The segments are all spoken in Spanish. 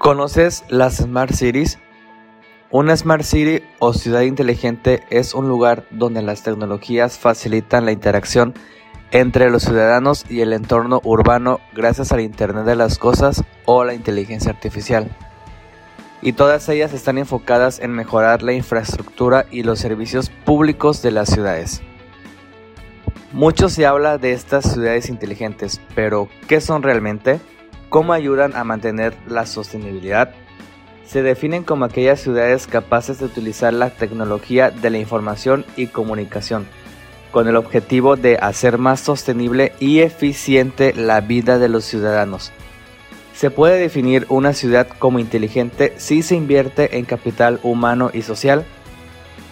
¿Conoces las Smart Cities? Una Smart City o ciudad inteligente es un lugar donde las tecnologías facilitan la interacción entre los ciudadanos y el entorno urbano gracias al Internet de las Cosas o la inteligencia artificial. Y todas ellas están enfocadas en mejorar la infraestructura y los servicios públicos de las ciudades. Mucho se habla de estas ciudades inteligentes, pero ¿qué son realmente? ¿Cómo ayudan a mantener la sostenibilidad? Se definen como aquellas ciudades capaces de utilizar la tecnología de la información y comunicación, con el objetivo de hacer más sostenible y eficiente la vida de los ciudadanos. Se puede definir una ciudad como inteligente si se invierte en capital humano y social,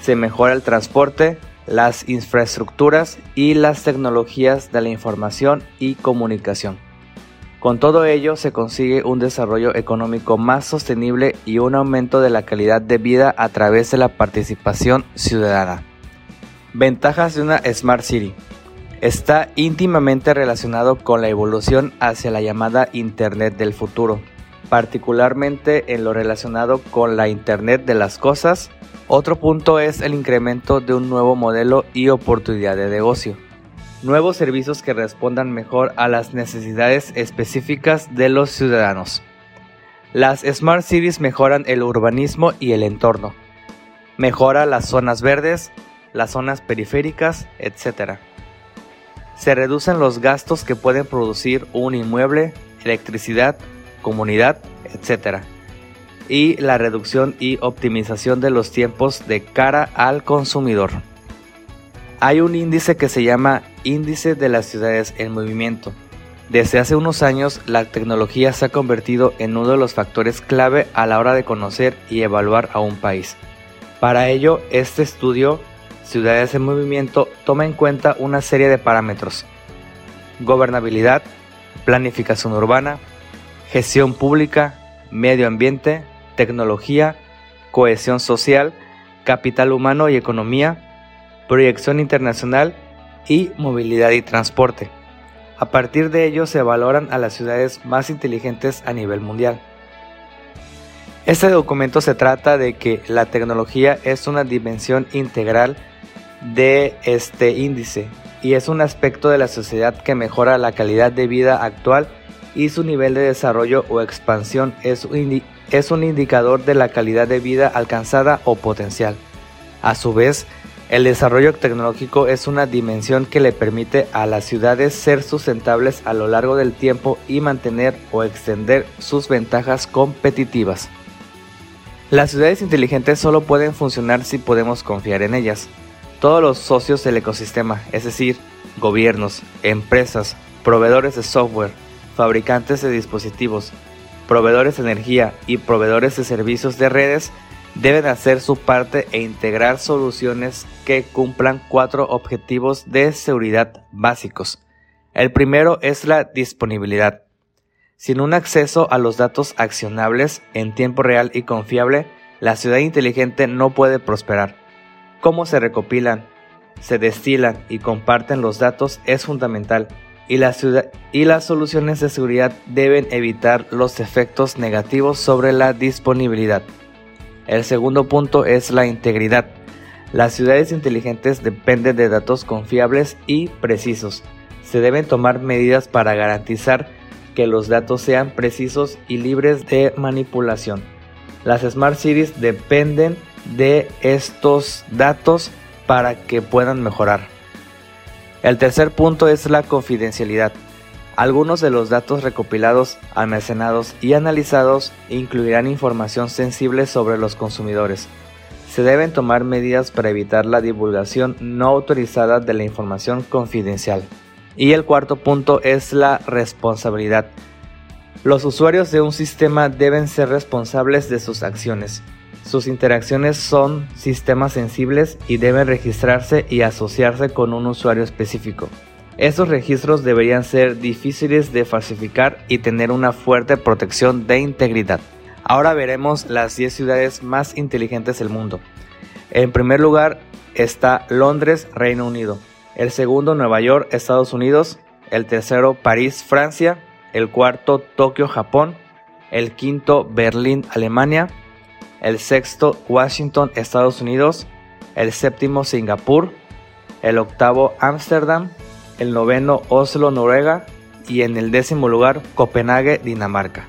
se mejora el transporte, las infraestructuras y las tecnologías de la información y comunicación. Con todo ello se consigue un desarrollo económico más sostenible y un aumento de la calidad de vida a través de la participación ciudadana. Ventajas de una Smart City. Está íntimamente relacionado con la evolución hacia la llamada Internet del futuro, particularmente en lo relacionado con la Internet de las cosas. Otro punto es el incremento de un nuevo modelo y oportunidad de negocio nuevos servicios que respondan mejor a las necesidades específicas de los ciudadanos. Las Smart Cities mejoran el urbanismo y el entorno. Mejora las zonas verdes, las zonas periféricas, etc. Se reducen los gastos que pueden producir un inmueble, electricidad, comunidad, etc. Y la reducción y optimización de los tiempos de cara al consumidor. Hay un índice que se llama Índice de las Ciudades en Movimiento. Desde hace unos años, la tecnología se ha convertido en uno de los factores clave a la hora de conocer y evaluar a un país. Para ello, este estudio, Ciudades en Movimiento, toma en cuenta una serie de parámetros. Gobernabilidad, planificación urbana, gestión pública, medio ambiente, tecnología, cohesión social, capital humano y economía, proyección internacional y movilidad y transporte. A partir de ello se valoran a las ciudades más inteligentes a nivel mundial. Este documento se trata de que la tecnología es una dimensión integral de este índice y es un aspecto de la sociedad que mejora la calidad de vida actual y su nivel de desarrollo o expansión es un, es un indicador de la calidad de vida alcanzada o potencial. A su vez, el desarrollo tecnológico es una dimensión que le permite a las ciudades ser sustentables a lo largo del tiempo y mantener o extender sus ventajas competitivas. Las ciudades inteligentes solo pueden funcionar si podemos confiar en ellas. Todos los socios del ecosistema, es decir, gobiernos, empresas, proveedores de software, fabricantes de dispositivos, proveedores de energía y proveedores de servicios de redes, deben hacer su parte e integrar soluciones que cumplan cuatro objetivos de seguridad básicos. El primero es la disponibilidad. Sin un acceso a los datos accionables en tiempo real y confiable, la ciudad inteligente no puede prosperar. Cómo se recopilan, se destilan y comparten los datos es fundamental y, la y las soluciones de seguridad deben evitar los efectos negativos sobre la disponibilidad. El segundo punto es la integridad. Las ciudades inteligentes dependen de datos confiables y precisos. Se deben tomar medidas para garantizar que los datos sean precisos y libres de manipulación. Las Smart Cities dependen de estos datos para que puedan mejorar. El tercer punto es la confidencialidad. Algunos de los datos recopilados, almacenados y analizados incluirán información sensible sobre los consumidores. Se deben tomar medidas para evitar la divulgación no autorizada de la información confidencial. Y el cuarto punto es la responsabilidad. Los usuarios de un sistema deben ser responsables de sus acciones. Sus interacciones son sistemas sensibles y deben registrarse y asociarse con un usuario específico. Estos registros deberían ser difíciles de falsificar y tener una fuerte protección de integridad. Ahora veremos las 10 ciudades más inteligentes del mundo. En primer lugar está Londres, Reino Unido. El segundo, Nueva York, Estados Unidos. El tercero, París, Francia. El cuarto, Tokio, Japón. el quinto Berlín, Alemania, el sexto Washington, Estados Unidos, el séptimo Singapur, el octavo Ámsterdam, el noveno Oslo, Noruega y en el décimo lugar Copenhague, Dinamarca.